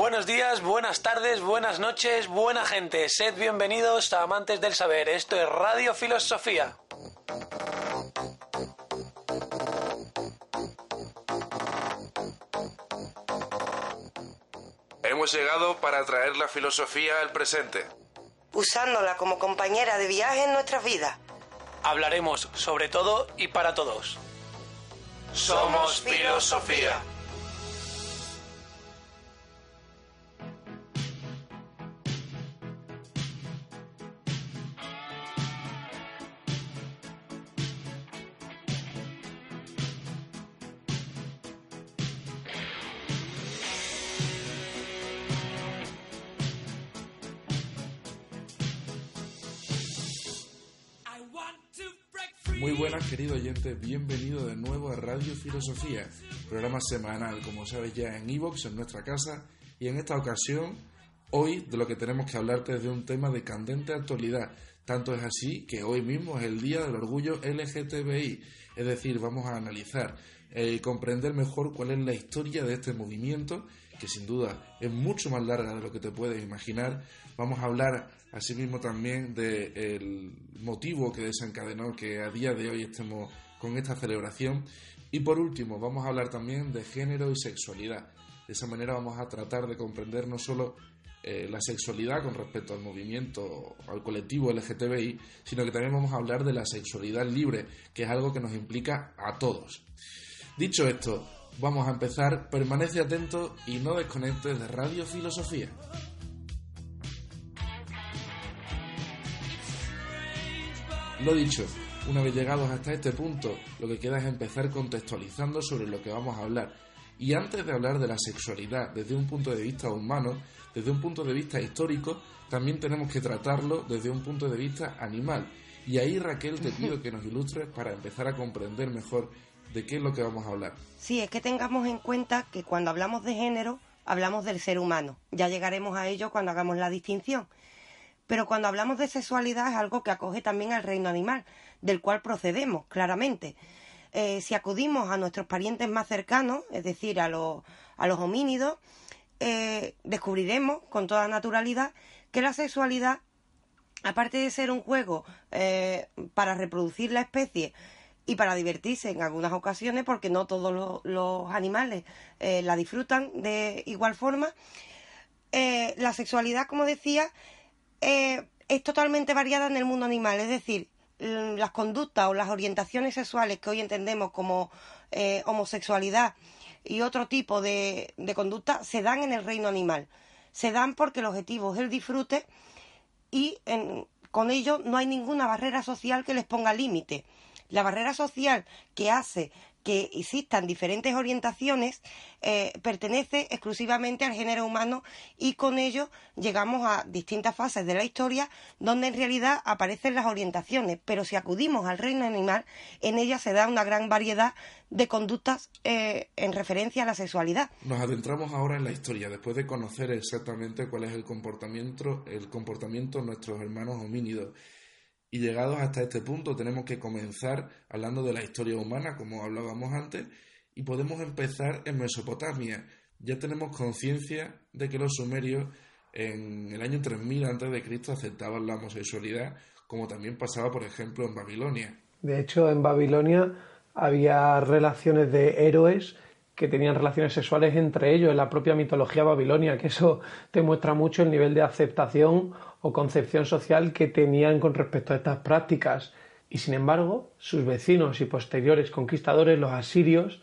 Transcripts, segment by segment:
Buenos días, buenas tardes, buenas noches, buena gente. Sed bienvenidos a Amantes del Saber. Esto es Radio Filosofía. Hemos llegado para traer la filosofía al presente. Usándola como compañera de viaje en nuestras vidas. Hablaremos sobre todo y para todos. Somos filosofía. Bienvenido de nuevo a Radio Filosofía, programa semanal, como sabes ya, en Evox, en nuestra casa, y en esta ocasión, hoy de lo que tenemos que hablarte es de un tema de candente actualidad. Tanto es así que hoy mismo es el Día del Orgullo LGTBI, es decir, vamos a analizar y comprender mejor cuál es la historia de este movimiento, que sin duda es mucho más larga de lo que te puedes imaginar. Vamos a hablar asimismo también del motivo que desencadenó que a día de hoy estemos con esta celebración. Y por último, vamos a hablar también de género y sexualidad. De esa manera vamos a tratar de comprender no solo eh, la sexualidad con respecto al movimiento, al colectivo LGTBI, sino que también vamos a hablar de la sexualidad libre, que es algo que nos implica a todos. Dicho esto, vamos a empezar. Permanece atento y no desconectes de Radio Filosofía. Lo dicho, una vez llegados hasta este punto, lo que queda es empezar contextualizando sobre lo que vamos a hablar. Y antes de hablar de la sexualidad desde un punto de vista humano, desde un punto de vista histórico, también tenemos que tratarlo desde un punto de vista animal. Y ahí Raquel te pido que nos ilustres para empezar a comprender mejor de qué es lo que vamos a hablar. Sí, es que tengamos en cuenta que cuando hablamos de género, hablamos del ser humano. Ya llegaremos a ello cuando hagamos la distinción. Pero cuando hablamos de sexualidad es algo que acoge también al reino animal, del cual procedemos, claramente. Eh, si acudimos a nuestros parientes más cercanos, es decir, a los, a los homínidos, eh, descubriremos con toda naturalidad que la sexualidad, aparte de ser un juego eh, para reproducir la especie y para divertirse en algunas ocasiones, porque no todos los, los animales la disfrutan de igual forma, la sexualidad, como decía, eh, es totalmente variada en el mundo animal, es decir, las conductas o las orientaciones sexuales que hoy entendemos como eh, homosexualidad y otro tipo de, conducta se dan en el reino animal. Se dan porque el objetivo es el disfrute y con ello no hay ninguna barrera social que les ponga límite. La barrera social que hace que existan diferentes orientaciones eh, pertenece exclusivamente al género humano y con ello llegamos a distintas fases de la historia donde en realidad aparecen las orientaciones, pero si acudimos al reino animal, en ella se da una gran variedad de conductas eh, en referencia a la sexualidad. Nos adentramos ahora en la historia, después de conocer exactamente cuál es el comportamiento, el comportamiento de nuestros hermanos homínidos. Y llegados hasta este punto tenemos que comenzar hablando de la historia humana, como hablábamos antes, y podemos empezar en Mesopotamia. Ya tenemos conciencia de que los sumerios en el año 3000 a.C. aceptaban la homosexualidad, como también pasaba, por ejemplo, en Babilonia. De hecho, en Babilonia había relaciones de héroes que tenían relaciones sexuales entre ellos en la propia mitología babilonia, que eso te muestra mucho el nivel de aceptación o concepción social que tenían con respecto a estas prácticas. Y sin embargo, sus vecinos y posteriores conquistadores, los asirios,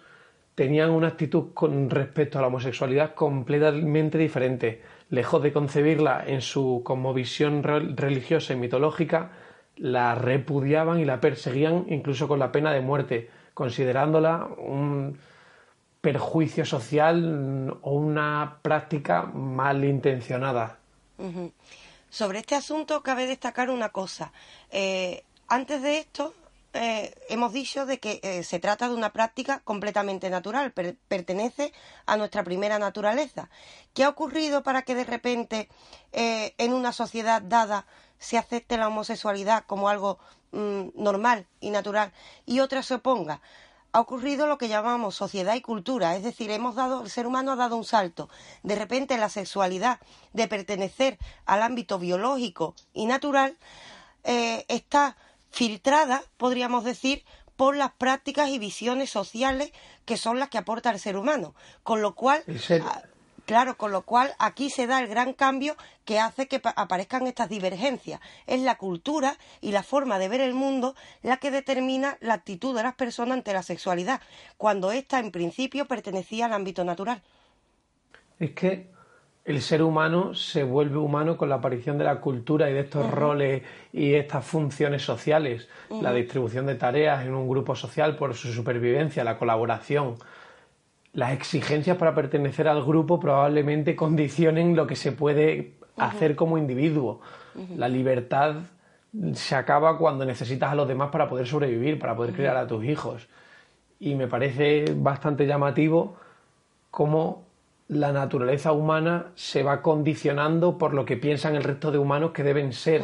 tenían una actitud con respecto a la homosexualidad completamente diferente. Lejos de concebirla en su como visión religiosa y mitológica, la repudiaban y la perseguían incluso con la pena de muerte, considerándola un perjuicio social o una práctica malintencionada. Sobre este asunto cabe destacar una cosa. Eh, antes de esto, eh, hemos dicho de que eh, se trata de una práctica completamente natural, pertenece a nuestra primera naturaleza. ¿Qué ha ocurrido para que de repente en una sociedad dada se acepte la homosexualidad como algo mm, normal y natural y otra se oponga? Ha ocurrido lo que llamamos sociedad y cultura, es decir, hemos dado, el ser humano ha dado un salto. De repente la sexualidad de pertenecer al ámbito biológico y natural eh, está filtrada, podríamos decir, por las prácticas y visiones sociales que son las que aporta el ser humano. Con lo cual, Claro, con lo cual aquí se da el gran cambio que hace que aparezcan estas divergencias. Es la cultura y la forma de ver el mundo la que determina la actitud de las personas ante la sexualidad, cuando ésta en principio pertenecía al ámbito natural. Es que el ser humano se vuelve humano con la aparición de la cultura y de estos roles y estas funciones sociales, la distribución de tareas en un grupo social por su supervivencia, la colaboración las exigencias para pertenecer al grupo probablemente condicionen lo que se puede hacer como individuo. La libertad se acaba cuando necesitas a los demás para poder sobrevivir, para poder criar a tus hijos. Y me parece bastante llamativo cómo la naturaleza humana se va condicionando por lo que piensan el resto de humanos que deben ser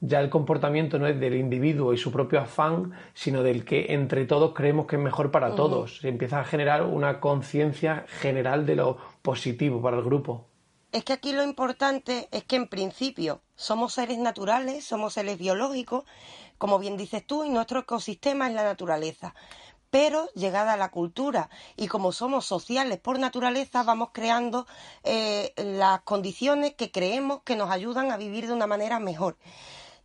ya el comportamiento no es del individuo y su propio afán, sino del que entre todos creemos que es mejor para todos. Se empieza a generar una conciencia general de lo positivo para el grupo. Es que aquí lo importante es que en principio somos seres naturales, somos seres biológicos, como bien dices tú, y nuestro ecosistema es la naturaleza. Pero llegada a la cultura y como somos sociales por naturaleza, vamos creando eh, las condiciones que creemos que nos ayudan a vivir de una manera mejor.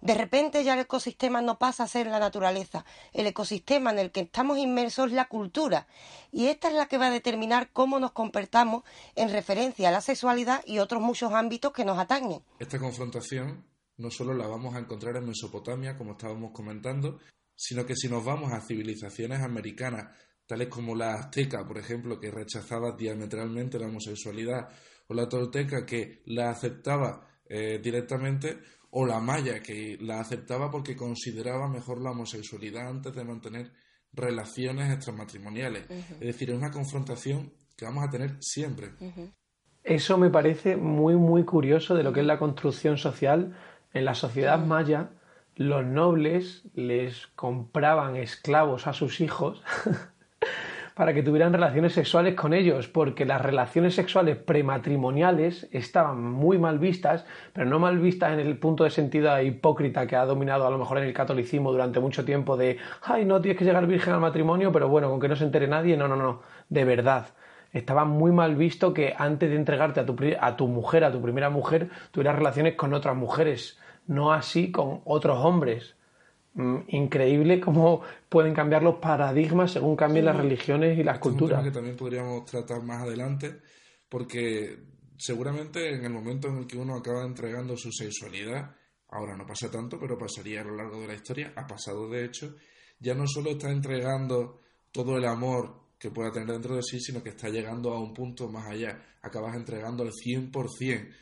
De repente ya el ecosistema no pasa a ser la naturaleza. El ecosistema en el que estamos inmersos es la cultura. Y esta es la que va a determinar cómo nos comportamos en referencia a la sexualidad y otros muchos ámbitos que nos atañen. Esta confrontación no solo la vamos a encontrar en Mesopotamia, como estábamos comentando, sino que si nos vamos a civilizaciones americanas, tales como la azteca, por ejemplo, que rechazaba diametralmente la homosexualidad, o la tolteca, que la aceptaba eh, directamente, o la maya, que la aceptaba porque consideraba mejor la homosexualidad antes de mantener relaciones extramatrimoniales. Es decir, es una confrontación que vamos a tener siempre. Eso me parece muy, muy curioso de lo que es la construcción social. En la sociedad maya, los nobles les compraban esclavos a sus hijos para que tuvieran relaciones sexuales con ellos, porque las relaciones sexuales prematrimoniales estaban muy mal vistas, pero no mal vistas en el punto de sentido hipócrita que ha dominado a lo mejor en el catolicismo durante mucho tiempo de, ay, no tienes que llegar virgen al matrimonio, pero bueno, con que no se entere nadie, no, no, no, de verdad. Estaba muy mal visto que antes de entregarte a tu, a tu mujer, a tu primera mujer, tuvieras relaciones con otras mujeres, no así con otros hombres. Mm, increíble cómo pueden cambiar los paradigmas según cambien las religiones y las culturas. Es un tema que también podríamos tratar más adelante, porque seguramente en el momento en el que uno acaba entregando su sexualidad, ahora no pasa tanto, pero pasaría a lo largo de la historia, ha pasado de hecho, ya no solo está entregando todo el amor que pueda tener dentro de sí, sino que está llegando a un punto más allá. Acabas entregando el 100%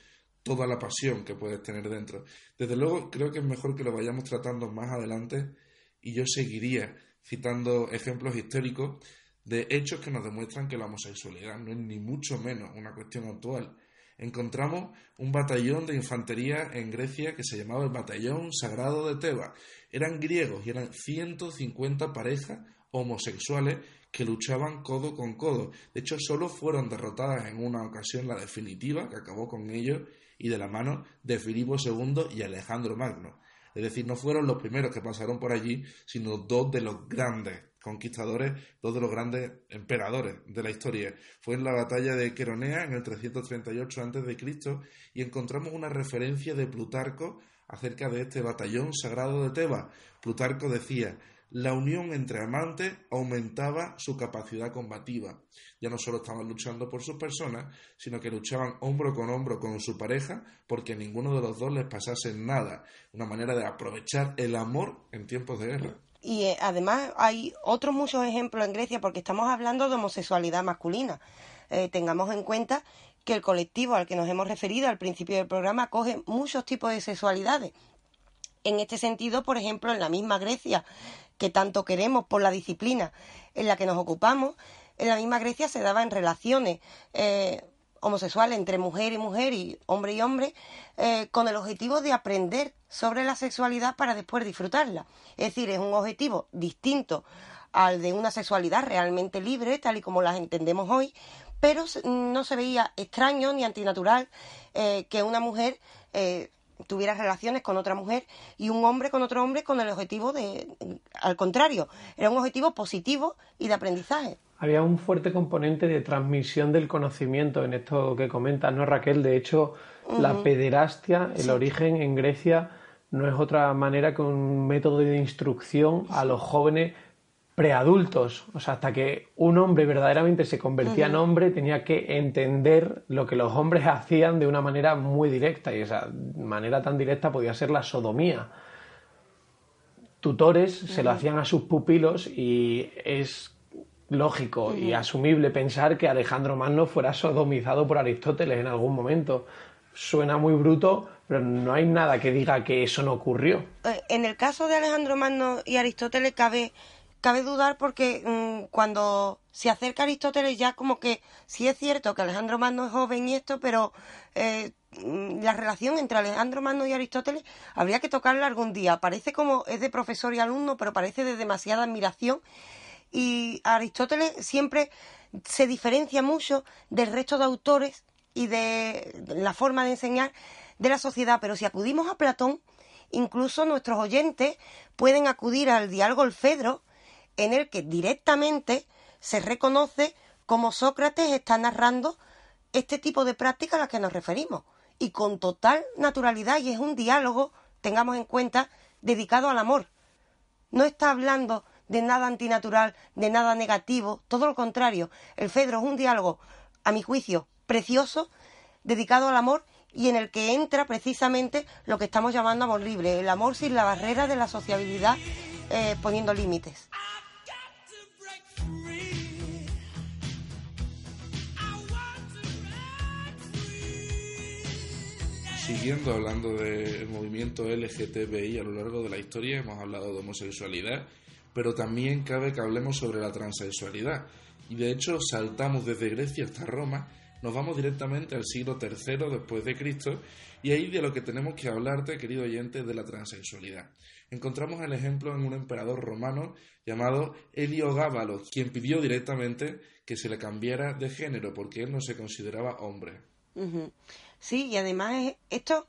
toda la pasión que puedes tener dentro. Desde luego, creo que es mejor que lo vayamos tratando más adelante y yo seguiría citando ejemplos históricos de hechos que nos demuestran que la homosexualidad no es ni mucho menos una cuestión actual. Encontramos un batallón de infantería en Grecia que se llamaba el Batallón Sagrado de Tebas. Eran griegos y eran 150 parejas homosexuales que luchaban codo con codo. De hecho, solo fueron derrotadas en una ocasión, la definitiva, que acabó con ellos, y de la mano de Filipo II y Alejandro Magno. Es decir, no fueron los primeros que pasaron por allí, sino dos de los grandes conquistadores, dos de los grandes emperadores de la historia. Fue en la batalla de Queronea en el 338 a.C. y encontramos una referencia de Plutarco acerca de este batallón sagrado de Tebas. Plutarco decía, la unión entre amantes aumentaba su capacidad combativa. Ya no solo estaban luchando por sus personas, sino que luchaban hombro con hombro con su pareja porque ninguno de los dos les pasase nada. Una manera de aprovechar el amor en tiempos de guerra. Y eh, además hay otros muchos ejemplos en Grecia porque estamos hablando de homosexualidad masculina. Eh, tengamos en cuenta que el colectivo al que nos hemos referido al principio del programa coge muchos tipos de sexualidades. En este sentido, por ejemplo, en la misma Grecia, que tanto queremos por la disciplina en la que nos ocupamos, en la misma Grecia se daba en relaciones eh, homosexuales entre mujer y mujer y hombre y hombre, eh, con el objetivo de aprender sobre la sexualidad para después disfrutarla. Es decir, es un objetivo distinto al de una sexualidad realmente libre, tal y como las entendemos hoy, pero no se veía extraño ni antinatural eh, que una mujer tuviera relaciones con otra mujer y un hombre con otro hombre con el objetivo de, al contrario, era un objetivo positivo y de aprendizaje. Había un fuerte componente de transmisión del conocimiento en esto que comentas, ¿no, Raquel? De hecho, la pederastia, el origen en Grecia, no es otra manera que un método de instrucción a los jóvenes preadultos. O sea, hasta que un hombre verdaderamente se convertía en hombre, tenía que entender lo que los hombres hacían de una manera muy directa. Y esa manera tan directa podía ser la sodomía. Tutores se lo hacían a sus pupilos y es lógico y asumible pensar que Alejandro Magno fuera sodomizado por Aristóteles en algún momento. Suena muy bruto, pero no hay nada que diga que eso no ocurrió. Eh, en el caso de Alejandro Magno y Aristóteles cabe cabe dudar porque mm, cuando se acerca Aristóteles ya como que sí es cierto que Alejandro Magno es joven y esto, pero eh, mm, la relación entre Alejandro Magno y Aristóteles habría que tocarla algún día. Parece como es de profesor y alumno, pero parece de demasiada admiración. Y Aristóteles siempre se diferencia mucho del resto de autores y de la forma de enseñar de la sociedad. Pero si acudimos a Platón, incluso nuestros oyentes pueden acudir al diálogo Fedro, en el que directamente se reconoce cómo Sócrates está narrando este tipo de prácticas a las que nos referimos y con total naturalidad y es un diálogo, tengamos en cuenta, dedicado al amor. No está hablando de nada antinatural, de nada negativo, todo lo contrario. El Fedro es un diálogo, a mi juicio, precioso, dedicado al amor y en el que entra precisamente lo que estamos llamando amor libre, el amor sin la barrera de la sociabilidad, eh, poniendo límites. Siguiendo hablando del movimiento LGTBI a lo largo de la historia, hemos hablado de homosexualidad, pero también cabe que hablemos sobre la transexualidad. Y de hecho saltamos desde Grecia hasta Roma, nos vamos directamente al siglo III después de Cristo, y ahí de lo que tenemos que hablarte, querido oyente, de la transexualidad. Encontramos el ejemplo en un emperador romano llamado Heliogábalo, quien pidió directamente que se le cambiara de género porque él no se consideraba hombre. Sí, y además esto,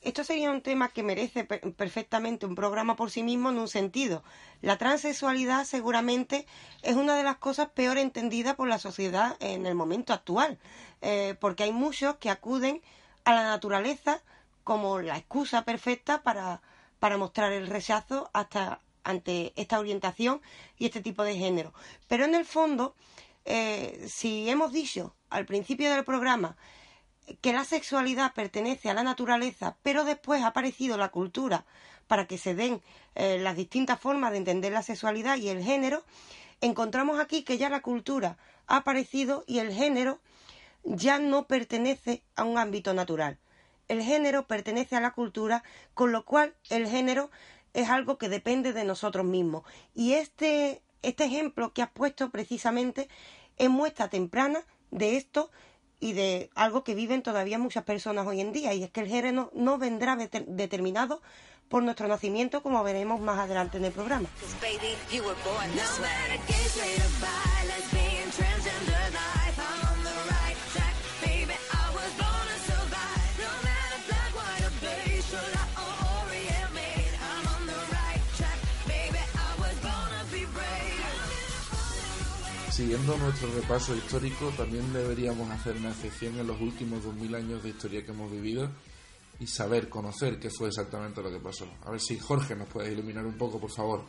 esto sería un tema que merece perfectamente un programa por sí mismo en un sentido. La transexualidad seguramente es una de las cosas peor entendidas por la sociedad en el momento actual, eh, porque hay muchos que acuden a la naturaleza como la excusa perfecta para, para mostrar el rechazo hasta ante esta orientación y este tipo de género. Pero en el fondo, eh, si hemos dicho al principio del programa que la sexualidad pertenece a la naturaleza, pero después ha aparecido la cultura para que se den eh, las distintas formas de entender la sexualidad y el género, encontramos aquí que ya la cultura ha aparecido y el género ya no pertenece a un ámbito natural. El género pertenece a la cultura, con lo cual el género es algo que depende de nosotros mismos. Y este, este ejemplo que has puesto precisamente es muestra temprana de esto y de algo que viven todavía muchas personas hoy en día, y es que el género no vendrá determinado por nuestro nacimiento, como veremos más adelante en el programa. Siguiendo nuestro repaso histórico, también deberíamos hacer una excepción en los últimos 2000 años de historia que hemos vivido y saber, conocer qué fue exactamente lo que pasó. A ver si Jorge nos puede iluminar un poco, por favor.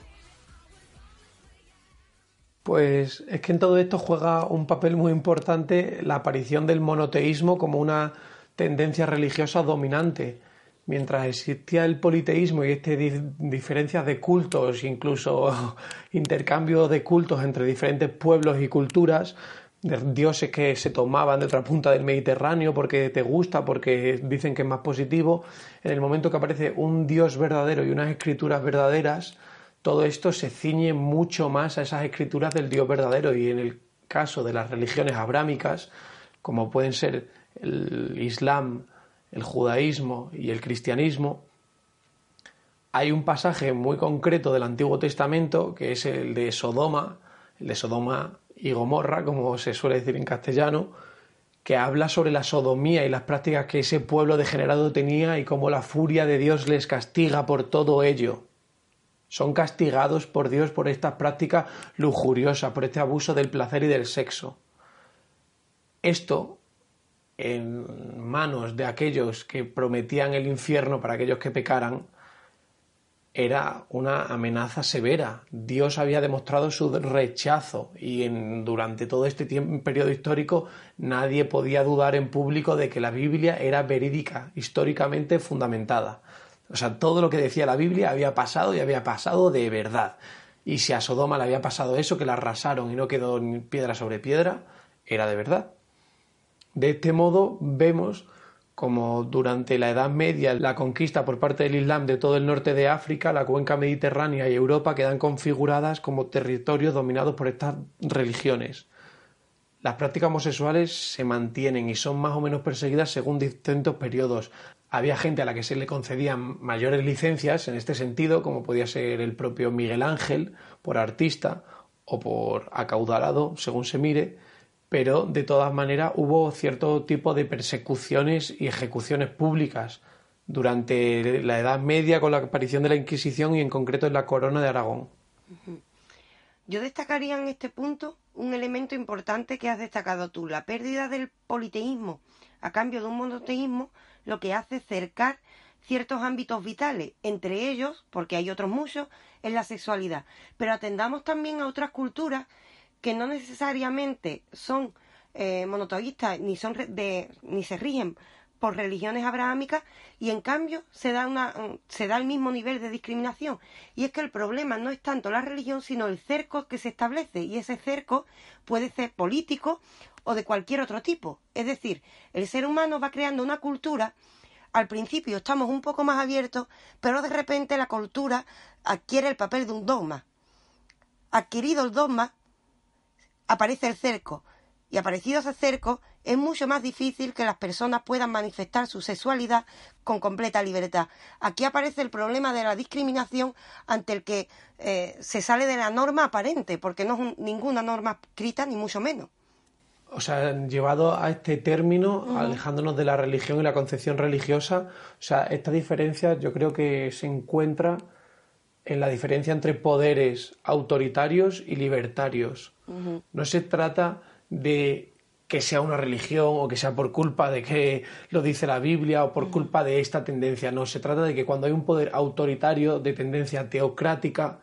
Pues es que en todo esto juega un papel muy importante la aparición del monoteísmo como una tendencia religiosa dominante mientras existía el politeísmo y estas diferencias de cultos, incluso intercambio de cultos entre diferentes pueblos y culturas, de dioses que se tomaban de otra punta del Mediterráneo porque te gusta, porque dicen que es más positivo, en el momento que aparece un dios verdadero y unas escrituras verdaderas, todo esto se ciñe mucho más a esas escrituras del dios verdadero. Y en el caso de las religiones abrámicas, como pueden ser el Islam, el judaísmo y el cristianismo, hay un pasaje muy concreto del Antiguo Testamento, que es el de Sodoma, el de Sodoma y Gomorra, como se suele decir en castellano, que habla sobre la sodomía y las prácticas que ese pueblo degenerado tenía y cómo la furia de Dios les castiga por todo ello. Son castigados por Dios por esta práctica lujuriosa, por este abuso del placer y del sexo. Esto, en manos de aquellos que prometían el infierno para aquellos que pecaran, era una amenaza severa. Dios había demostrado su rechazo y durante todo este tiempo, periodo histórico nadie podía dudar en público de que la Biblia era verídica, históricamente fundamentada. O sea, todo lo que decía la Biblia había pasado y había pasado de verdad. Y si a Sodoma le había pasado eso, que la arrasaron y no quedó piedra sobre piedra, era de verdad. De este modo vemos como durante la Edad Media la conquista por parte del Islam de todo el norte de África, la cuenca mediterránea y Europa quedan configuradas como territorios dominados por estas religiones. Las prácticas homosexuales se mantienen y son más o menos perseguidas según distintos periodos. Había gente a la que se le concedían mayores licencias en este sentido, como podía ser el propio Miguel Ángel, por artista o por acaudalado, según se mire, pero de todas maneras hubo cierto tipo de persecuciones y ejecuciones públicas durante la Edad Media con la aparición de la Inquisición y en concreto en la Corona de Aragón. Yo destacaría en este punto un elemento importante que has destacado tú, la pérdida del politeísmo a cambio de un monoteísmo, lo que hace cercar ciertos ámbitos vitales, entre ellos, porque hay otros muchos, es la sexualidad. Pero atendamos también a otras culturas que no necesariamente son eh, monoteístas ni son de, ni se rigen por religiones abrahámicas y en cambio se da una se da el mismo nivel de discriminación. Y es que el problema no es tanto la religión sino el cerco que se establece y ese cerco puede ser político o de cualquier otro tipo. Es decir el ser humano va creando una cultura al principio estamos un poco más abiertos pero de repente la cultura adquiere el papel de un dogma. Adquirido el dogma aparece el cerco, y aparecido ese cerco, es mucho más difícil que las personas puedan manifestar su sexualidad con completa libertad. Aquí aparece el problema de la discriminación ante el que eh, se sale de la norma aparente, porque no es ninguna norma escrita, ni mucho menos. O sea, llevado a este término, alejándonos de la religión y la concepción religiosa, o sea, esta diferencia yo creo que se encuentra en la diferencia entre poderes autoritarios y libertarios. No se trata de que sea una religión o que sea por culpa de que lo dice la Biblia o por culpa de esta tendencia. No, se trata de que cuando hay un poder autoritario de tendencia teocrática,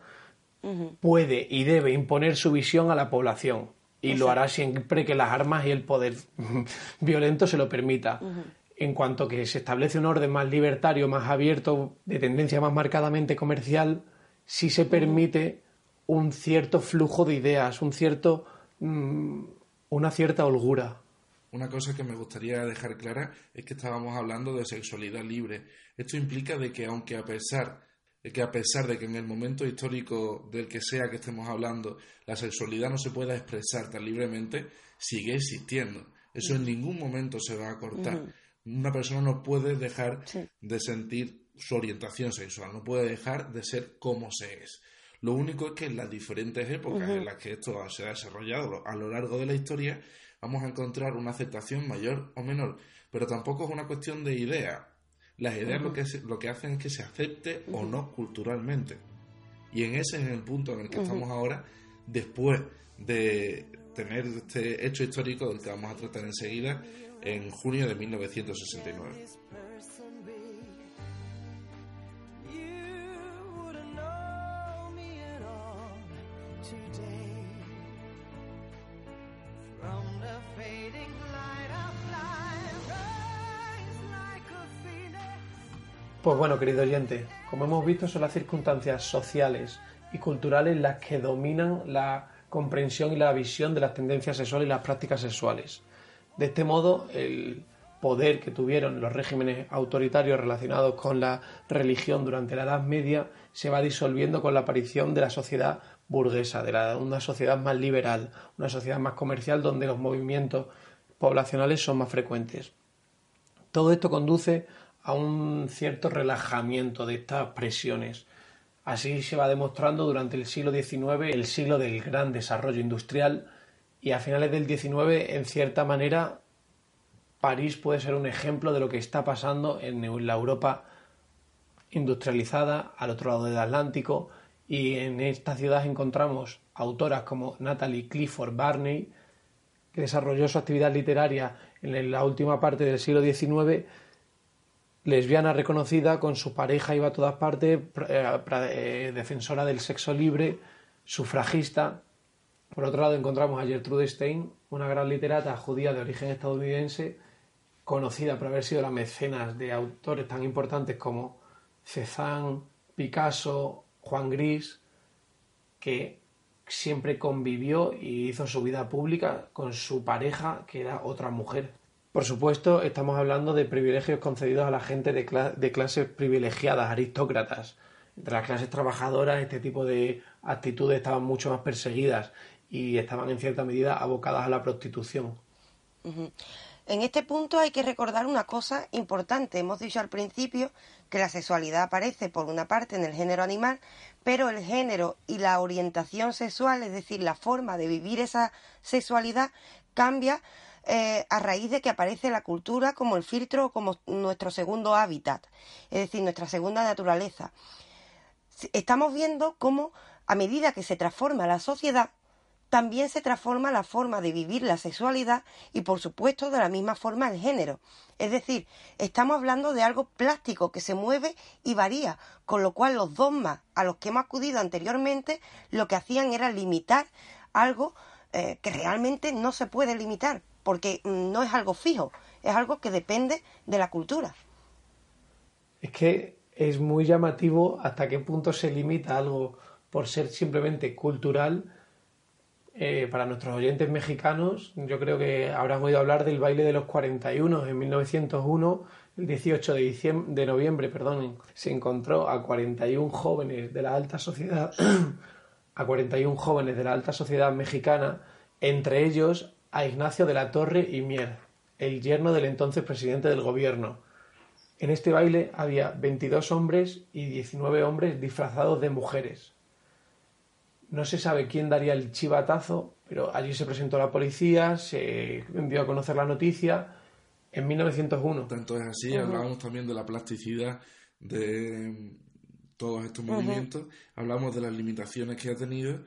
puede y debe imponer su visión a la población. Y lo hará siempre que las armas y el poder violento se lo permita. En cuanto que se establece un orden más libertario, más abierto, de tendencia más marcadamente comercial, si se permite un cierto flujo de ideas, un cierto, mm, una cierta holgura. Una cosa que me gustaría dejar clara es que estábamos hablando de sexualidad libre. Esto implica de que aunque a pesar de que a pesar de que en el momento histórico del que sea que estemos hablando la sexualidad no se pueda expresar tan libremente, sigue existiendo. Eso en ningún momento se va a cortar. Una persona no puede dejar de sentir su orientación sexual, no puede dejar de ser como se es. Lo único es que en las diferentes épocas en las que esto se ha desarrollado a lo largo de la historia, vamos a encontrar una aceptación mayor o menor. Pero tampoco es una cuestión de ideas. Las ideas lo, que lo que hacen es que se acepte o no culturalmente. Y en ese es el punto en el que estamos ahora, después de tener este hecho histórico del que vamos a tratar enseguida en junio de 1969. Pues bueno, querido oyente, como hemos visto son las circunstancias sociales y culturales las que dominan la comprensión y la visión de las tendencias sexuales y las prácticas sexuales. De este modo, el poder que tuvieron los regímenes autoritarios relacionados con la religión durante la Edad Media se va disolviendo con la aparición de la sociedad burguesa, de una sociedad más liberal, una sociedad más comercial donde los movimientos poblacionales son más frecuentes. Todo esto conduce a un cierto relajamiento de estas presiones. Así se va demostrando durante el siglo XIX, el siglo del gran desarrollo industrial, y a finales del XIX, en cierta manera, París puede ser un ejemplo de lo que está pasando en la Europa industrializada, al otro lado del Atlántico, y en esta ciudad encontramos autoras como Natalie Clifford Barney, que desarrolló su actividad literaria en la última parte del siglo XIX, lesbiana reconocida, con su pareja iba a todas partes, eh, eh, defensora del sexo libre, sufragista. Por otro lado encontramos a Gertrude Stein, una gran literata judía de origen estadounidense, conocida por haber sido la mecenas de autores tan importantes como Cézanne, Picasso, Juan Gris, que siempre convivió y hizo su vida pública con su pareja, que era otra mujer. Por supuesto, estamos hablando de privilegios concedidos a la gente de, de clases privilegiadas, aristócratas. Entre las clases trabajadoras, este tipo de actitudes estaban mucho más perseguidas y estaban en cierta medida abocadas a la prostitución. En este punto hay que recordar una cosa importante. Hemos dicho al principio que la sexualidad aparece por una parte en el género animal, pero el género y la orientación sexual, es decir, la forma de vivir esa sexualidad, cambia eh, a raíz de que aparece la cultura como el filtro como nuestro segundo hábitat, es decir, nuestra segunda naturaleza. Estamos viendo cómo a medida que se transforma la sociedad, también se transforma la forma de vivir la sexualidad y por supuesto de la misma forma el género. Es decir, estamos hablando de algo plástico que se mueve y varía, con lo cual los dogmas a los que hemos acudido anteriormente lo que hacían era limitar algo eh, que realmente no se puede limitar, porque mm, no es algo fijo, es algo que depende de la cultura. Es que es muy llamativo hasta qué punto se limita algo por ser simplemente cultural eh, para nuestros oyentes mexicanos, yo creo que habrán oído hablar del baile de los 41. En 1901, el 18 de, diciembre, de noviembre, perdón, se encontró a 41 jóvenes de la alta sociedad, a 41 jóvenes de la alta sociedad mexicana, entre ellos a Ignacio de la Torre y Mier, el yerno del entonces presidente del gobierno. En este baile había 22 hombres y 19 hombres disfrazados de mujeres. No se sabe quién daría el chivatazo, pero allí se presentó la policía, se envió a conocer la noticia en 1901. Tanto es así, hablábamos también de la plasticidad de todos estos movimientos, hablamos de las limitaciones que ha tenido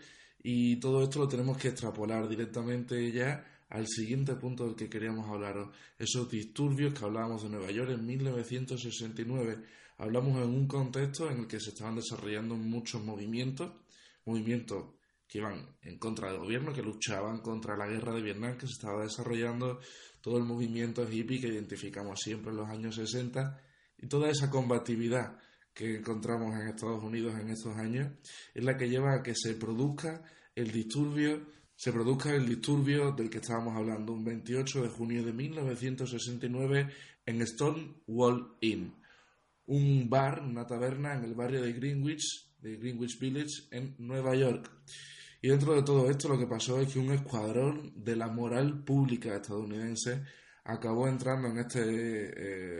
y todo esto lo tenemos que extrapolar directamente ya al siguiente punto del que queríamos hablaros, esos disturbios que hablábamos de Nueva York en 1969. Hablamos en un contexto en el que se estaban desarrollando muchos movimientos movimientos que iban en contra del gobierno, que luchaban contra la guerra de Vietnam que se estaba desarrollando, todo el movimiento hippie que identificamos siempre en los años 60 y toda esa combatividad que encontramos en Estados Unidos en estos años es la que lleva a que se produzca el disturbio, se produzca el disturbio del que estábamos hablando un 28 de junio de 1969 en Stonewall Inn, un bar, una taberna en el barrio de Greenwich de Greenwich Village en Nueva York. Y dentro de todo esto lo que pasó es que un escuadrón de la moral pública estadounidense acabó entrando en este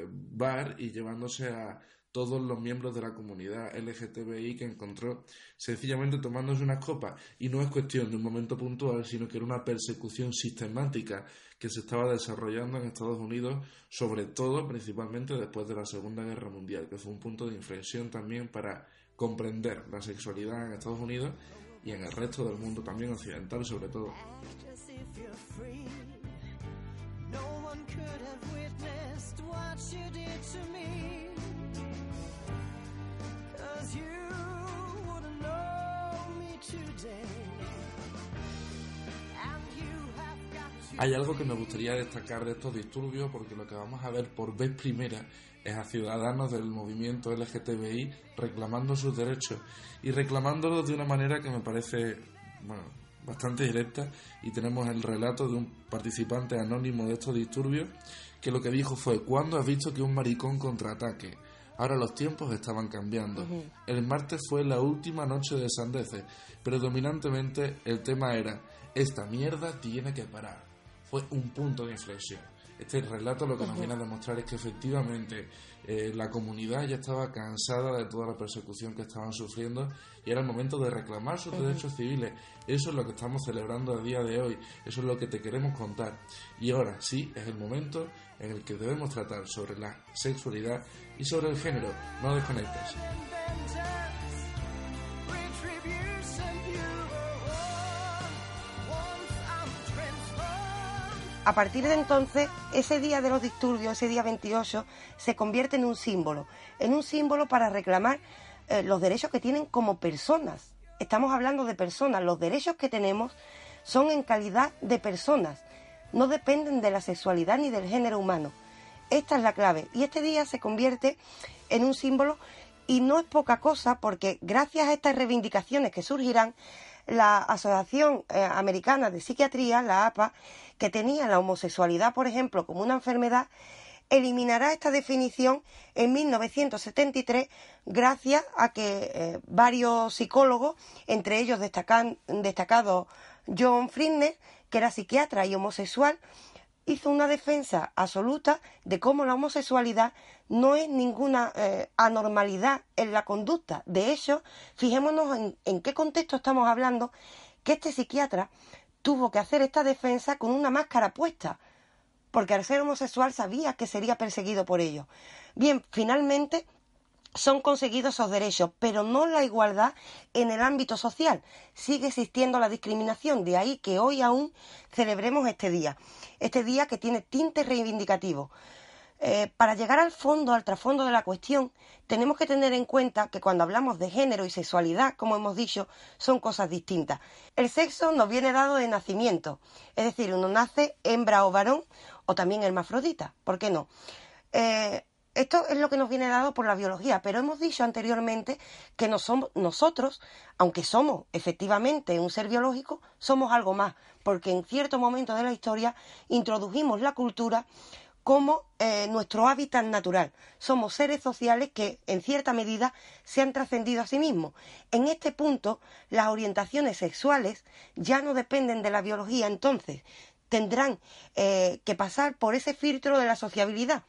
eh, bar y llevándose a todos los miembros de la comunidad LGTBI que encontró sencillamente tomándose unas copas. Y no es cuestión de un momento puntual, sino que era una persecución sistemática que se estaba desarrollando en Estados Unidos, sobre todo principalmente después de la Segunda Guerra Mundial, que fue un punto de inflexión también para comprender la sexualidad en Estados Unidos y en el resto del mundo también occidental sobre todo. Hay algo que me gustaría destacar de estos disturbios porque lo que vamos a ver por vez primera es a ciudadanos del movimiento LGTBI reclamando sus derechos y reclamándolos de una manera que me parece bastante directa y tenemos el relato de un participante anónimo de estos disturbios que lo que dijo fue ¿cuándo has visto que un maricón contraataque? Ahora los tiempos estaban cambiando. El martes fue la última noche de sandeces, pero dominantemente el tema era esta mierda tiene que parar. Fue un punto de inflexión. Este relato lo que nos viene a demostrar es que efectivamente eh, la comunidad ya estaba cansada de toda la persecución que estaban sufriendo y era el momento de reclamar sus derechos civiles. Eso es lo que estamos celebrando a día de hoy, eso es lo que te queremos contar. Y ahora sí es el momento en el que debemos tratar sobre la sexualidad y sobre el género. No desconectes. A partir de entonces, ese día de los disturbios, ese día 28, se convierte en un símbolo, en un símbolo para reclamar eh, los derechos que tienen como personas. Estamos hablando de personas, los derechos que tenemos son en calidad de personas, no dependen de la sexualidad ni del género humano. Esta es la clave. Y este día se convierte en un símbolo y no es poca cosa porque gracias a estas reivindicaciones que surgirán, la Asociación eh, Americana de Psiquiatría, la APA, que tenía la homosexualidad, por ejemplo, como una enfermedad, eliminará esta definición en 1973 gracias a que eh, varios psicólogos, entre ellos destacado John Friedner, que era psiquiatra y homosexual, hizo una defensa absoluta de cómo la homosexualidad no es ninguna eh, anormalidad en la conducta. De hecho, fijémonos en, en qué contexto estamos hablando, que este psiquiatra tuvo que hacer esta defensa con una máscara puesta, porque al ser homosexual sabía que sería perseguido por ello. Bien, finalmente son conseguidos esos derechos, pero no la igualdad en el ámbito social. Sigue existiendo la discriminación, de ahí que hoy aún celebremos este día, este día que tiene tinte reivindicativo. Eh, para llegar al fondo, al trasfondo de la cuestión, tenemos que tener en cuenta que cuando hablamos de género y sexualidad, como hemos dicho, son cosas distintas. El sexo nos viene dado de nacimiento, es decir, uno nace hembra o varón, o también hermafrodita, ¿por qué no? Eh, esto es lo que nos viene dado por la biología, pero hemos dicho anteriormente que no somos, nosotros, aunque somos efectivamente un ser biológico, somos algo más, porque en cierto momento de la historia introdujimos la cultura como eh, nuestro hábitat natural. Somos seres sociales que, en cierta medida, se han trascendido a sí mismos. En este punto, las orientaciones sexuales ya no dependen de la biología, entonces tendrán eh, que pasar por ese filtro de la sociabilidad.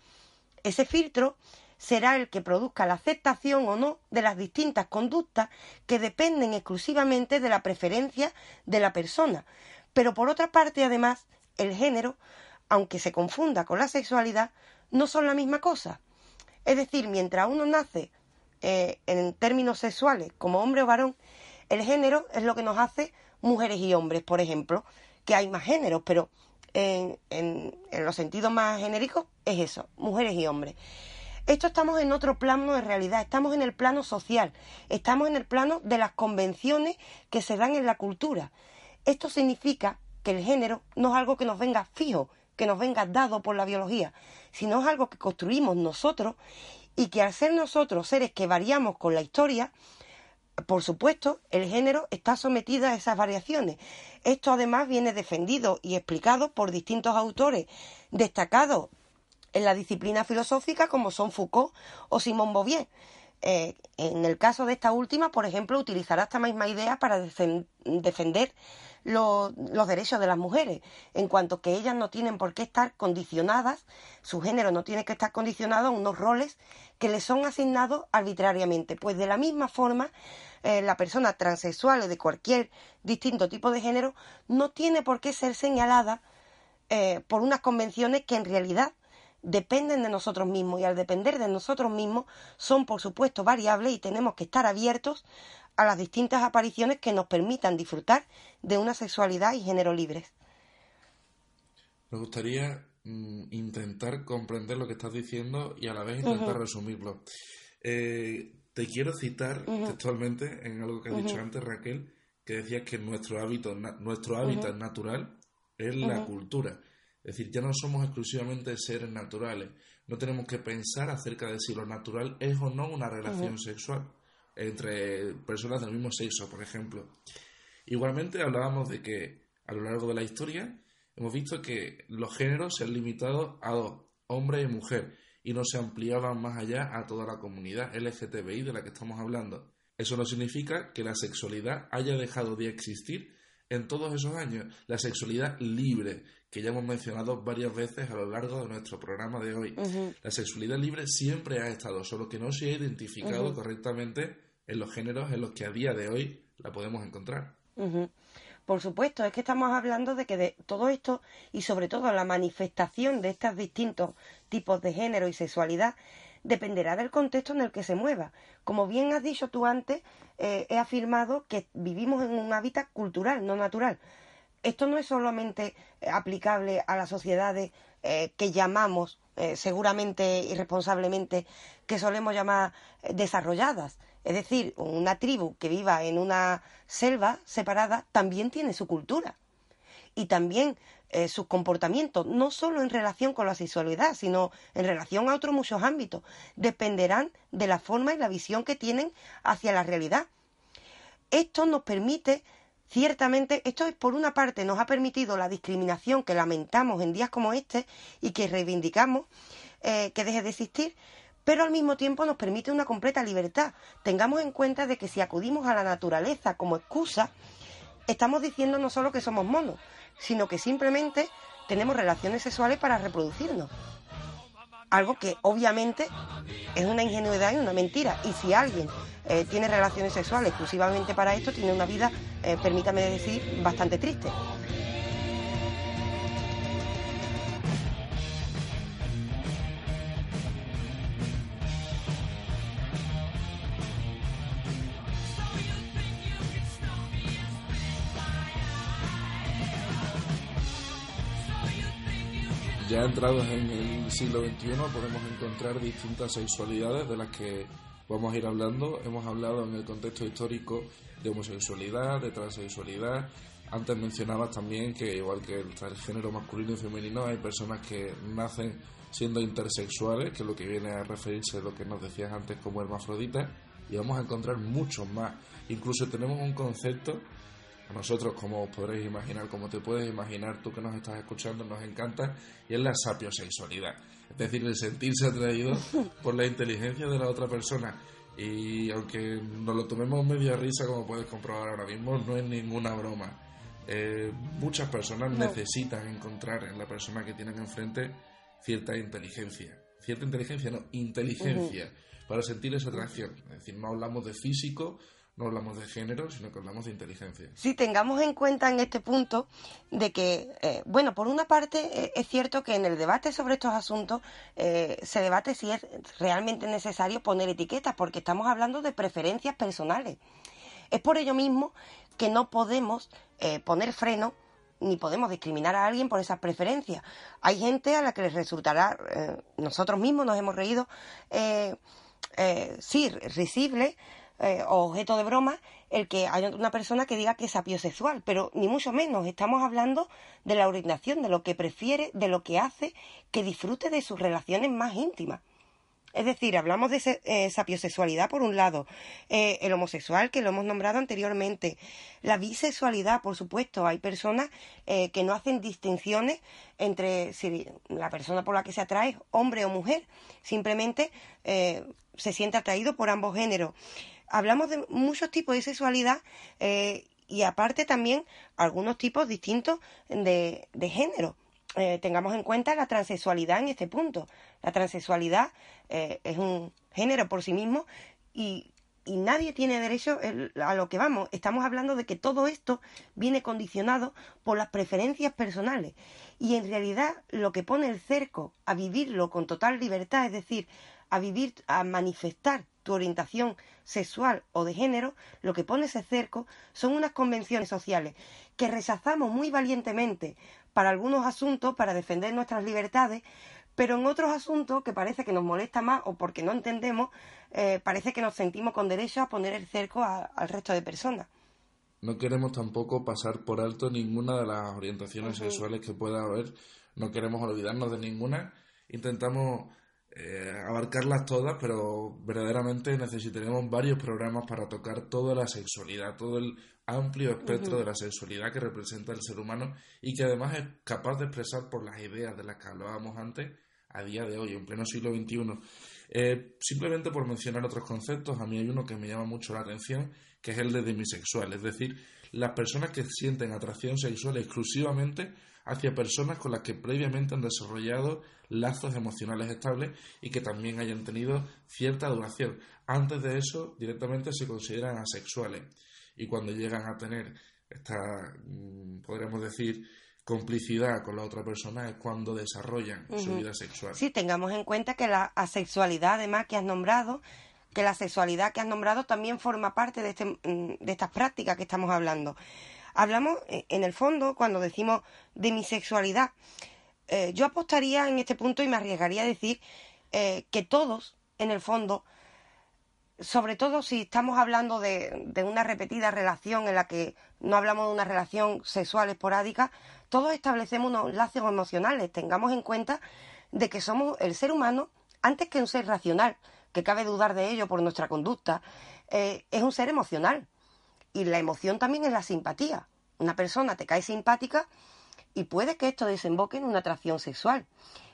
Ese filtro será el que produzca la aceptación o no de las distintas conductas que dependen exclusivamente de la preferencia de la persona. Pero por otra parte, además, el género aunque se confunda con la sexualidad, no son la misma cosa. Es decir, mientras uno nace eh, en términos sexuales como hombre o varón, el género es lo que nos hace mujeres y hombres, por ejemplo, que hay más géneros, pero en, en, los sentidos más genéricos es eso, mujeres y hombres. Esto estamos en otro plano de realidad, estamos en el plano social, estamos en el plano de las convenciones que se dan en la cultura. Esto significa que el género no es algo que nos venga fijo, que nos venga dado por la biología, sino es algo que construimos nosotros y que al ser nosotros seres que variamos con la historia, por supuesto, el género está sometido a esas variaciones. Esto además viene defendido y explicado por distintos autores destacados en la disciplina filosófica como son Foucault o Simón Beauvoir. Eh, en el caso de esta última, por ejemplo, utilizará esta misma idea para defender los, derechos de las mujeres, en cuanto que ellas no tienen por qué estar condicionadas, su género no tiene que estar condicionado a unos roles que les son asignados arbitrariamente. Pues de la misma forma, eh, la persona transexual o de cualquier distinto tipo de género no tiene por qué ser señalada eh, por unas convenciones que en realidad dependen de nosotros mismos y al depender de nosotros mismos son por supuesto variables y tenemos que estar abiertos a las distintas apariciones que nos permitan disfrutar de una sexualidad y género libres. Me gustaría mm, intentar comprender lo que estás diciendo y a la vez intentar resumirlo. Eh, te quiero citar textualmente en algo que has dicho antes, Raquel, que decías que nuestro hábito, nuestro hábitat natural es la cultura. Es decir, ya no somos exclusivamente seres naturales. No tenemos que pensar acerca de si lo natural es o no una relación sexual entre personas del mismo sexo, por ejemplo. Igualmente hablábamos de que a lo largo de la historia hemos visto que los géneros se han limitado a dos, hombre y mujer, y no se ampliaban más allá a toda la comunidad LGTBI de la que estamos hablando. Eso no significa que la sexualidad haya dejado de existir en todos esos años. La sexualidad libre, que ya hemos mencionado varias veces a lo largo de nuestro programa de hoy. La sexualidad libre siempre ha estado, solo que no se ha identificado correctamente en los géneros en los que a día de hoy la podemos encontrar. Por supuesto, es que estamos hablando de que de todo esto y sobre todo la manifestación de estos distintos tipos de género y sexualidad dependerá del contexto en el que se mueva. Como bien has dicho tú antes, eh, he afirmado que vivimos en un hábitat cultural, no natural. Esto no es solamente eh, aplicable a las sociedades eh, que llamamos, seguramente irresponsablemente, que solemos llamar desarrolladas. Es decir, una tribu que viva en una selva separada también tiene su cultura y también eh, sus comportamientos, no solo en relación con la sexualidad, sino en relación a otros muchos ámbitos, dependerán de la forma y la visión que tienen hacia la realidad. Esto nos permite, ciertamente, esto es por una parte nos ha permitido la discriminación que lamentamos en días como este y que reivindicamos eh, que deje de existir, pero al mismo tiempo nos permite una completa libertad. Tengamos en cuenta de que si acudimos a la naturaleza como excusa, estamos diciendo no solo que somos monos, sino que simplemente tenemos relaciones sexuales para reproducirnos. Algo que obviamente es una ingenuidad y una mentira. Y si alguien eh, tiene relaciones sexuales exclusivamente para esto, tiene una vida, eh, permítame decir, bastante triste. Ya entrados en el siglo XXI podemos encontrar distintas sexualidades de las que vamos a ir hablando. Hemos hablado en el contexto histórico de homosexualidad, de transexualidad. Antes mencionabas también que igual que el género masculino y femenino hay personas que nacen siendo intersexuales, que es lo que viene a referirse a lo que nos decías antes como hermafroditas, y vamos a encontrar muchos más. Incluso tenemos un concepto nosotros, como os podréis imaginar, como te puedes imaginar tú que nos estás escuchando, nos encanta, y es la sapiosexualidad. Es decir, el sentirse atraído por la inteligencia de la otra persona. Y aunque nos lo tomemos medio a risa, como puedes comprobar ahora mismo, no es ninguna broma. Eh, muchas personas necesitan encontrar en la persona que tienen enfrente cierta inteligencia. Cierta inteligencia, no, inteligencia, para sentir esa atracción. Es decir, no hablamos de físico, no hablamos de género, sino que hablamos de inteligencia. Sí, tengamos en cuenta en este punto de que, eh, bueno, por una parte eh, es cierto que en el debate sobre estos asuntos eh, se debate si es realmente necesario poner etiquetas, porque estamos hablando de preferencias personales. Es por ello mismo que no podemos poner freno ni podemos discriminar a alguien por esas preferencias. Hay gente a la que les resultará, nosotros mismos nos hemos reído, sí, risible eh, objeto de broma el que haya una persona que diga que es apiosexual, pero ni mucho menos. Estamos hablando de la orientación, de lo que prefiere, de lo que hace, que disfrute de sus relaciones más íntimas. Es decir, hablamos de eh, sapiosexualidad por un lado, eh, el homosexual que lo hemos nombrado anteriormente, la bisexualidad, por supuesto. Hay personas eh, que no hacen distinciones entre si la persona por la que se atrae, hombre o mujer, simplemente se siente atraído por ambos géneros hablamos de muchos tipos de sexualidad eh, y aparte también algunos tipos distintos de, género. Eh, tengamos en cuenta la transexualidad en este punto. La transexualidad eh, es un género por sí mismo y, y nadie tiene derecho a lo que vamos. Estamos hablando de que todo esto viene condicionado por las preferencias personales. Y en realidad lo que pone el cerco a vivirlo con total libertad, es decir, a vivir, a manifestar tu orientación sexual o de género, lo que pone ese cerco son unas convenciones sociales que rechazamos muy valientemente para algunos asuntos, para defender nuestras libertades, pero en otros asuntos que parece que nos molesta más o porque no entendemos, eh, parece que nos sentimos con derecho a poner el cerco al resto de personas. No queremos tampoco pasar por alto ninguna de las orientaciones sexuales que pueda haber, no queremos olvidarnos de ninguna, intentamos eh, abarcarlas todas, pero verdaderamente necesitaremos varios programas para tocar toda la sexualidad, todo el amplio espectro de la sexualidad que representa el ser humano y que además es capaz de expresar por las ideas de las que hablábamos antes a día de hoy, en pleno siglo XXI. Eh, simplemente por mencionar otros conceptos, a mí hay uno que me llama mucho la atención, que es el de demisexual, es decir, las personas que sienten atracción sexual exclusivamente hacia personas con las que previamente han desarrollado lazos emocionales estables y que también hayan tenido cierta duración. Antes de eso, directamente se consideran asexuales. Y cuando llegan a tener esta, mm, podríamos decir, complicidad con la otra persona es cuando desarrollan su vida sexual. Sí, tengamos en cuenta que la asexualidad, además, que has nombrado, que la sexualidad que has nombrado también forma parte de, este, mm, de estas prácticas que estamos hablando. Hablamos, eh, en el fondo, cuando decimos de mi sexualidad, eh, yo apostaría en este punto y me arriesgaría a decir eh, que todos, en el fondo, sobre todo si estamos hablando de, una repetida relación en la que no hablamos de una relación sexual esporádica, todos establecemos unos lazos emocionales. Tengamos en cuenta de que somos el ser humano, antes que un ser racional, que cabe dudar de ello por nuestra conducta, es un ser emocional. Y la emoción también es la simpatía. Una persona te cae simpática y puede que esto desemboque en una atracción sexual.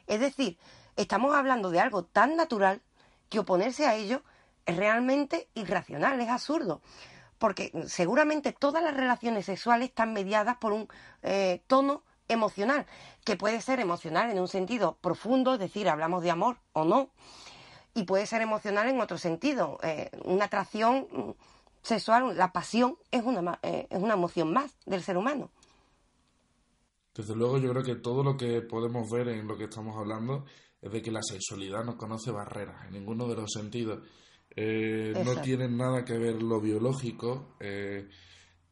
Es decir, estamos hablando de algo tan natural que oponerse a ello es realmente irracional, es absurdo. Porque seguramente todas las relaciones sexuales están mediadas por un eh, tono emocional, que puede ser emocional en un sentido profundo, es decir, hablamos de amor o no, y puede ser emocional en otro sentido, eh, una atracción sexual, la pasión es una, eh, es una emoción más del ser humano. Desde luego yo creo que todo lo que podemos ver en lo que estamos hablando es de que la sexualidad no conoce barreras en ninguno de los sentidos. Eh, no tiene nada que ver lo biológico, eh,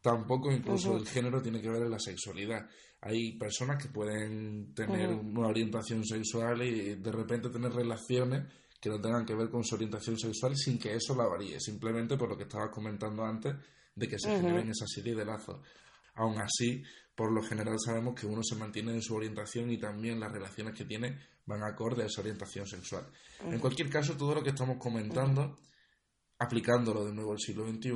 tampoco incluso el género tiene que ver en la sexualidad. Hay personas que pueden tener una orientación sexual y de repente tener relaciones que no tengan que ver con su orientación sexual sin que eso la varíe, simplemente por lo que estabas comentando antes de que se generen esa serie de lazos. Aún así, por lo general sabemos que uno se mantiene en su orientación y también las relaciones que tiene van acorde a esa orientación sexual. En cualquier caso, todo lo que estamos comentando, aplicándolo de nuevo al siglo XXI,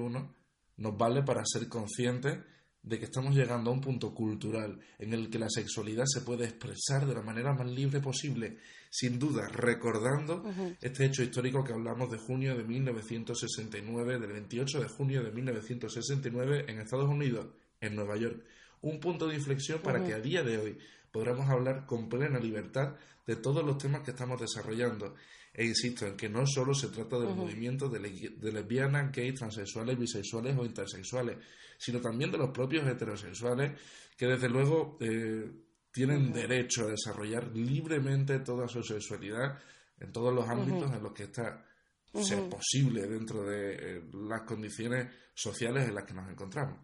nos vale para ser conscientes de que estamos llegando a un punto cultural en el que la sexualidad se puede expresar de la manera más libre posible, sin duda recordando este hecho histórico que hablamos de junio de 1969, del 28 de junio de 1969 en Estados Unidos, en Nueva York. Un punto de inflexión para que a día de hoy podamos hablar con plena libertad de todos los temas que estamos desarrollando. E insisto en que no solo se trata del movimiento de, de lesbianas, gays, transexuales, bisexuales o intersexuales, sino también de los propios heterosexuales que desde luego eh, tienen derecho a desarrollar libremente toda su sexualidad en todos los ámbitos en los que está ser posible dentro de eh, las condiciones sociales en las que nos encontramos.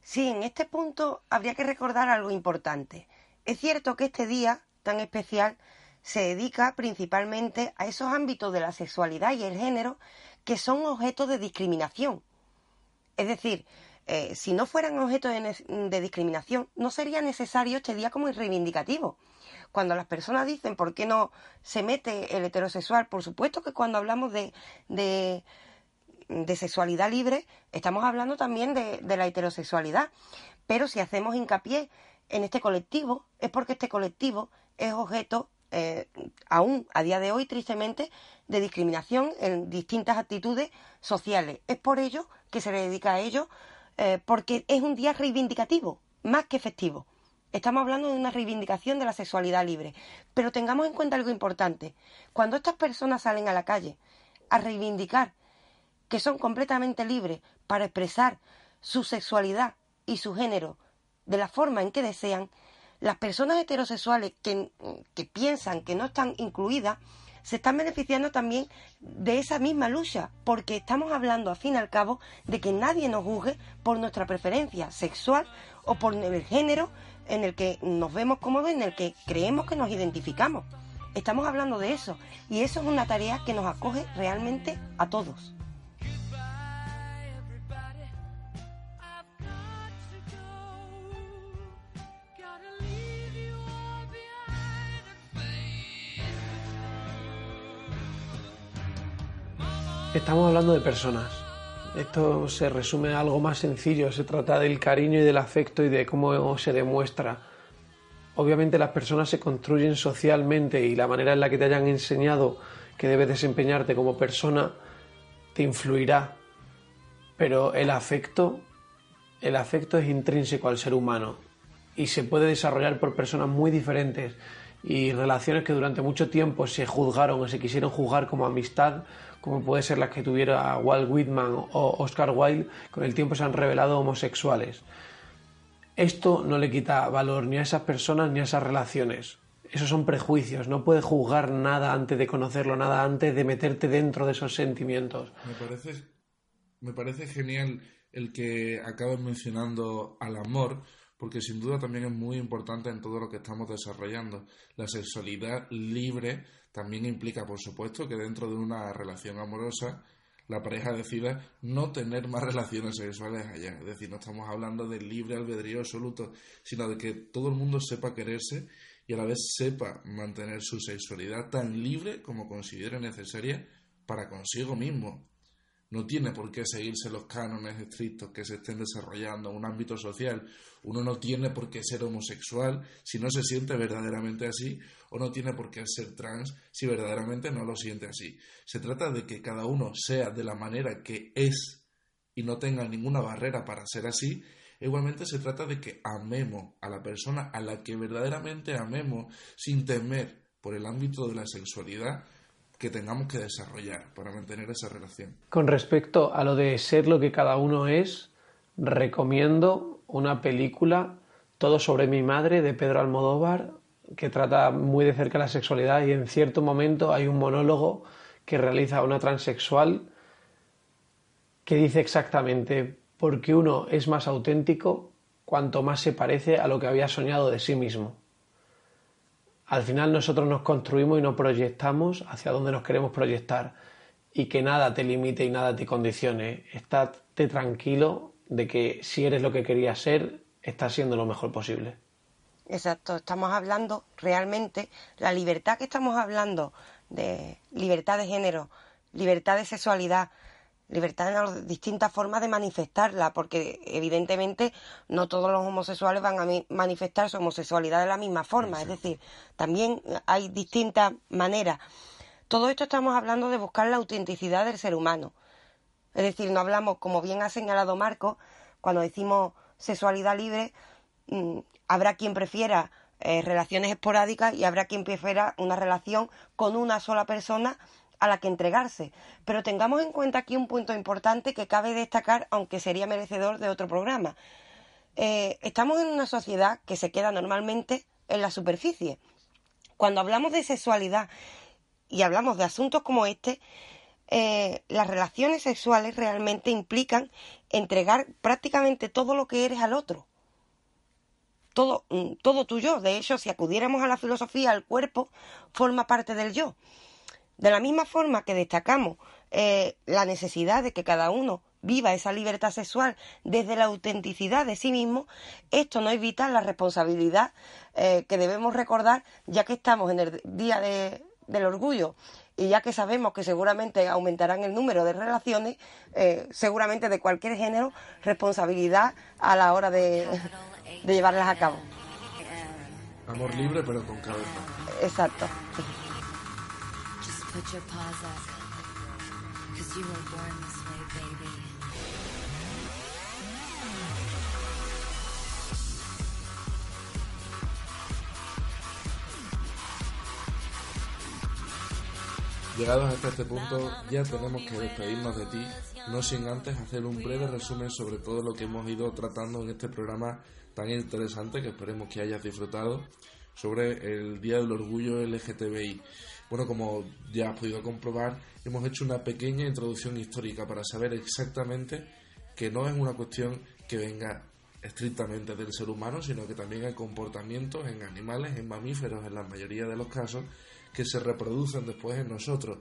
Sí, en este punto habría que recordar algo importante. Es cierto que este día tan especial se dedica principalmente a esos ámbitos de la sexualidad y el género que son objetos de discriminación es decir, eh, si no fueran objeto de, discriminación, no sería necesario este día como reivindicativo. Cuando las personas dicen por qué no se mete el heterosexual, por supuesto que cuando hablamos de, de, sexualidad libre, estamos hablando también de, la heterosexualidad. Pero si hacemos hincapié en este colectivo, es porque este colectivo es objeto, eh, aún a día de hoy, tristemente, de discriminación en distintas actitudes sociales. Es por ello que se le dedica a ello, eh, porque es un día reivindicativo, más que festivo. Estamos hablando de una reivindicación de la sexualidad libre. Pero tengamos en cuenta algo importante. Cuando estas personas salen a la calle a reivindicar que son completamente libres para expresar su sexualidad y su género de la forma en que desean, las personas heterosexuales que, que piensan que no están incluidas se están beneficiando también de esa misma lucha, porque estamos hablando, al fin y al cabo, de que nadie nos juzgue por nuestra preferencia sexual o por el género en el que nos vemos cómodos, en el que creemos que nos identificamos. Estamos hablando de eso, y eso es una tarea que nos acoge realmente a todos. Estamos hablando de personas. Esto se resume a algo más sencillo, se trata del cariño y del afecto y de cómo se demuestra. Obviamente las personas se construyen socialmente y la manera en la que te hayan enseñado que debes desempeñarte como persona te influirá pero el afecto, el afecto es intrínseco al ser humano y se puede desarrollar por personas muy diferentes y relaciones que durante mucho tiempo se juzgaron o se quisieron juzgar como amistad, como puede ser las que tuviera Walt Whitman o Oscar Wilde, con el tiempo se han revelado homosexuales. Esto no le quita valor ni a esas personas ni a esas relaciones. Esos son prejuicios, no puedes juzgar nada antes de conocerlo, nada antes de meterte dentro de esos sentimientos. Me parece, me parece genial el que acabas mencionando al amor, porque sin duda también es muy importante en todo lo que estamos desarrollando. La sexualidad libre también implica, por supuesto, que dentro de una relación amorosa la pareja decida no tener más relaciones sexuales allá. Es decir, no estamos hablando del libre albedrío absoluto, sino de que todo el mundo sepa quererse y a la vez sepa mantener su sexualidad tan libre como considere necesaria para consigo mismo no tiene por qué seguirse los cánones estrictos que se estén desarrollando en un ámbito social. Uno no tiene por qué ser homosexual si no se siente verdaderamente así, o no tiene por qué ser trans si verdaderamente no lo siente así. Se trata de que cada uno sea de la manera que es y no tenga ninguna barrera para ser así. Igualmente se trata de que amemos a la persona a la que verdaderamente amemos sin temer por el ámbito de la sexualidad que tengamos que desarrollar para mantener esa relación. Con respecto a lo de ser lo que cada uno es, recomiendo una película, Todo sobre mi madre, de Pedro Almodóvar, que trata muy de cerca la sexualidad y en cierto momento hay un monólogo que realiza una transexual que dice exactamente, porque uno es más auténtico cuanto más se parece a lo que había soñado de sí mismo. Al final nosotros nos construimos y nos proyectamos hacia donde nos queremos proyectar y que nada te limite y nada te condicione. Estate tranquilo de que si eres lo que querías ser, estás siendo lo mejor posible. Exacto, estamos hablando realmente, la libertad que estamos hablando de libertad de género, libertad de sexualidad, libertad en las distintas formas de manifestarla, porque evidentemente no todos los homosexuales van a manifestar su homosexualidad de la misma forma, es decir, también hay distintas maneras. Todo esto estamos hablando de buscar la autenticidad del ser humano. Es decir, no hablamos, como bien ha señalado Marco, cuando decimos sexualidad libre, mm, habrá quien prefiera eh, relaciones esporádicas y habrá quien prefiera una relación con una sola persona a la que entregarse. Pero tengamos en cuenta aquí un punto importante que cabe destacar, aunque sería merecedor de otro programa. Eh, estamos en una sociedad que se queda normalmente en la superficie. Cuando hablamos de sexualidad y hablamos de asuntos como este, eh, las relaciones sexuales realmente implican entregar prácticamente todo lo que eres al otro. Todo, mm, todo tu yo. De hecho, si acudiéramos a la filosofía, el cuerpo forma parte del yo. De la misma forma que destacamos eh, la necesidad de que cada uno viva esa libertad sexual desde la autenticidad de sí mismo, esto no evita la responsabilidad eh, que debemos recordar ya que estamos en el Día del Orgullo y ya que sabemos que seguramente aumentarán el número de relaciones, eh, seguramente de cualquier género, responsabilidad a la hora de, de llevarlas a cabo. Amor libre pero con cabeza. Exacto. Put your paws up. Cause you were born this way, baby. Llegados hasta este punto, ya tenemos que despedirnos de ti, no sin antes hacer un breve resumen sobre todo lo que hemos ido tratando en este programa tan interesante que esperemos que hayas disfrutado sobre el Día del Orgullo LGTBI. Bueno, como ya has podido comprobar, hemos hecho una pequeña introducción histórica para saber exactamente que no es una cuestión que venga estrictamente del ser humano, sino que también hay comportamientos en animales, en mamíferos, en la mayoría de los casos, que se reproducen después en nosotros.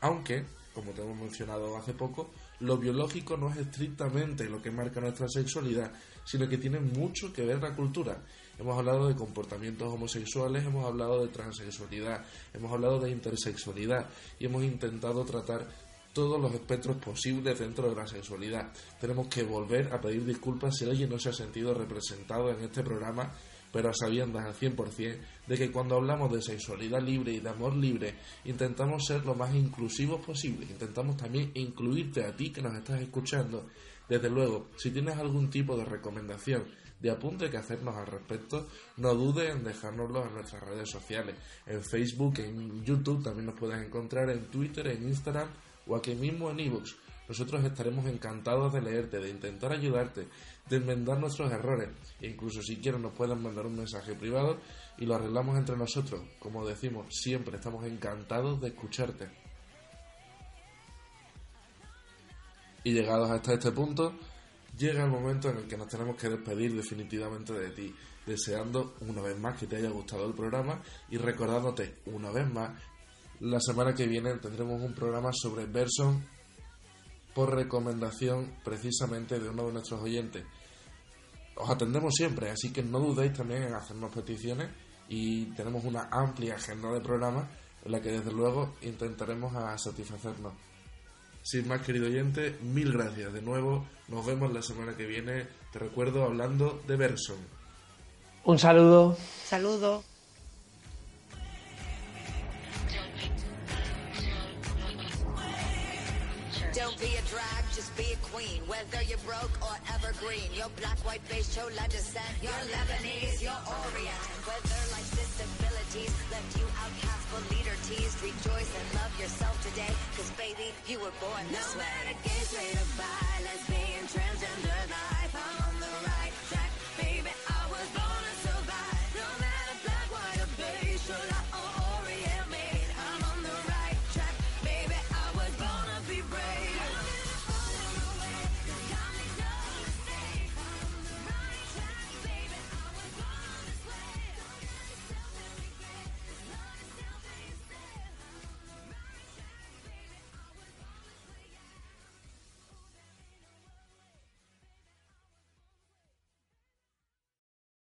Aunque, como te hemos mencionado hace poco, lo biológico no es estrictamente lo que marca nuestra sexualidad, sino que tiene mucho que ver la cultura. Hemos hablado de comportamientos homosexuales, hemos hablado de transexualidad, hemos hablado de intersexualidad y hemos intentado tratar todos los espectros posibles dentro de la sexualidad. Tenemos que volver a pedir disculpas si alguien no se ha sentido representado en este programa, pero a sabiendas al 100% de que cuando hablamos de sexualidad libre y de amor libre, intentamos ser lo más inclusivos posible, intentamos también incluirte a ti que nos estás escuchando Desde luego, si tienes algún tipo de recomendación, de apunte que hacernos al respecto, no dudes en dejárnoslo en nuestras redes sociales, en Facebook, en YouTube, también nos puedes encontrar en Twitter, en Instagram o aquí mismo en iVoox. Nosotros estaremos encantados de leerte, de intentar ayudarte, de enmendar nuestros errores. E incluso si quieres nos puedes mandar un mensaje privado y lo arreglamos entre nosotros. Como decimos, siempre estamos encantados de escucharte. Y llegados hasta este punto, llega el momento en el que nos tenemos que despedir definitivamente de ti, deseando una vez más que te haya gustado el programa y recordándote una vez más, la semana que viene tendremos un programa sobre Berson por recomendación precisamente de uno de nuestros oyentes. Os atendemos siempre, así que no dudéis también en hacernos peticiones y tenemos una amplia agenda de programas en la que desde luego intentaremos a satisfacernos. Sin más, querido oyente, mil gracias de nuevo. Nos vemos la semana que viene. Te recuerdo hablando de Berson. Un saludo. Saludos. Don't be a drag, just be a queen. Whether you're broke or evergreen, your black, white, beige, chola descent, you're Lebanese, you're Orient. Whether life's teased, left you outcast but leader teased. Rejoice and love yourself today, cause baby, you were born this no way. No matter gay, straight or bi, lesbian, transgender, life.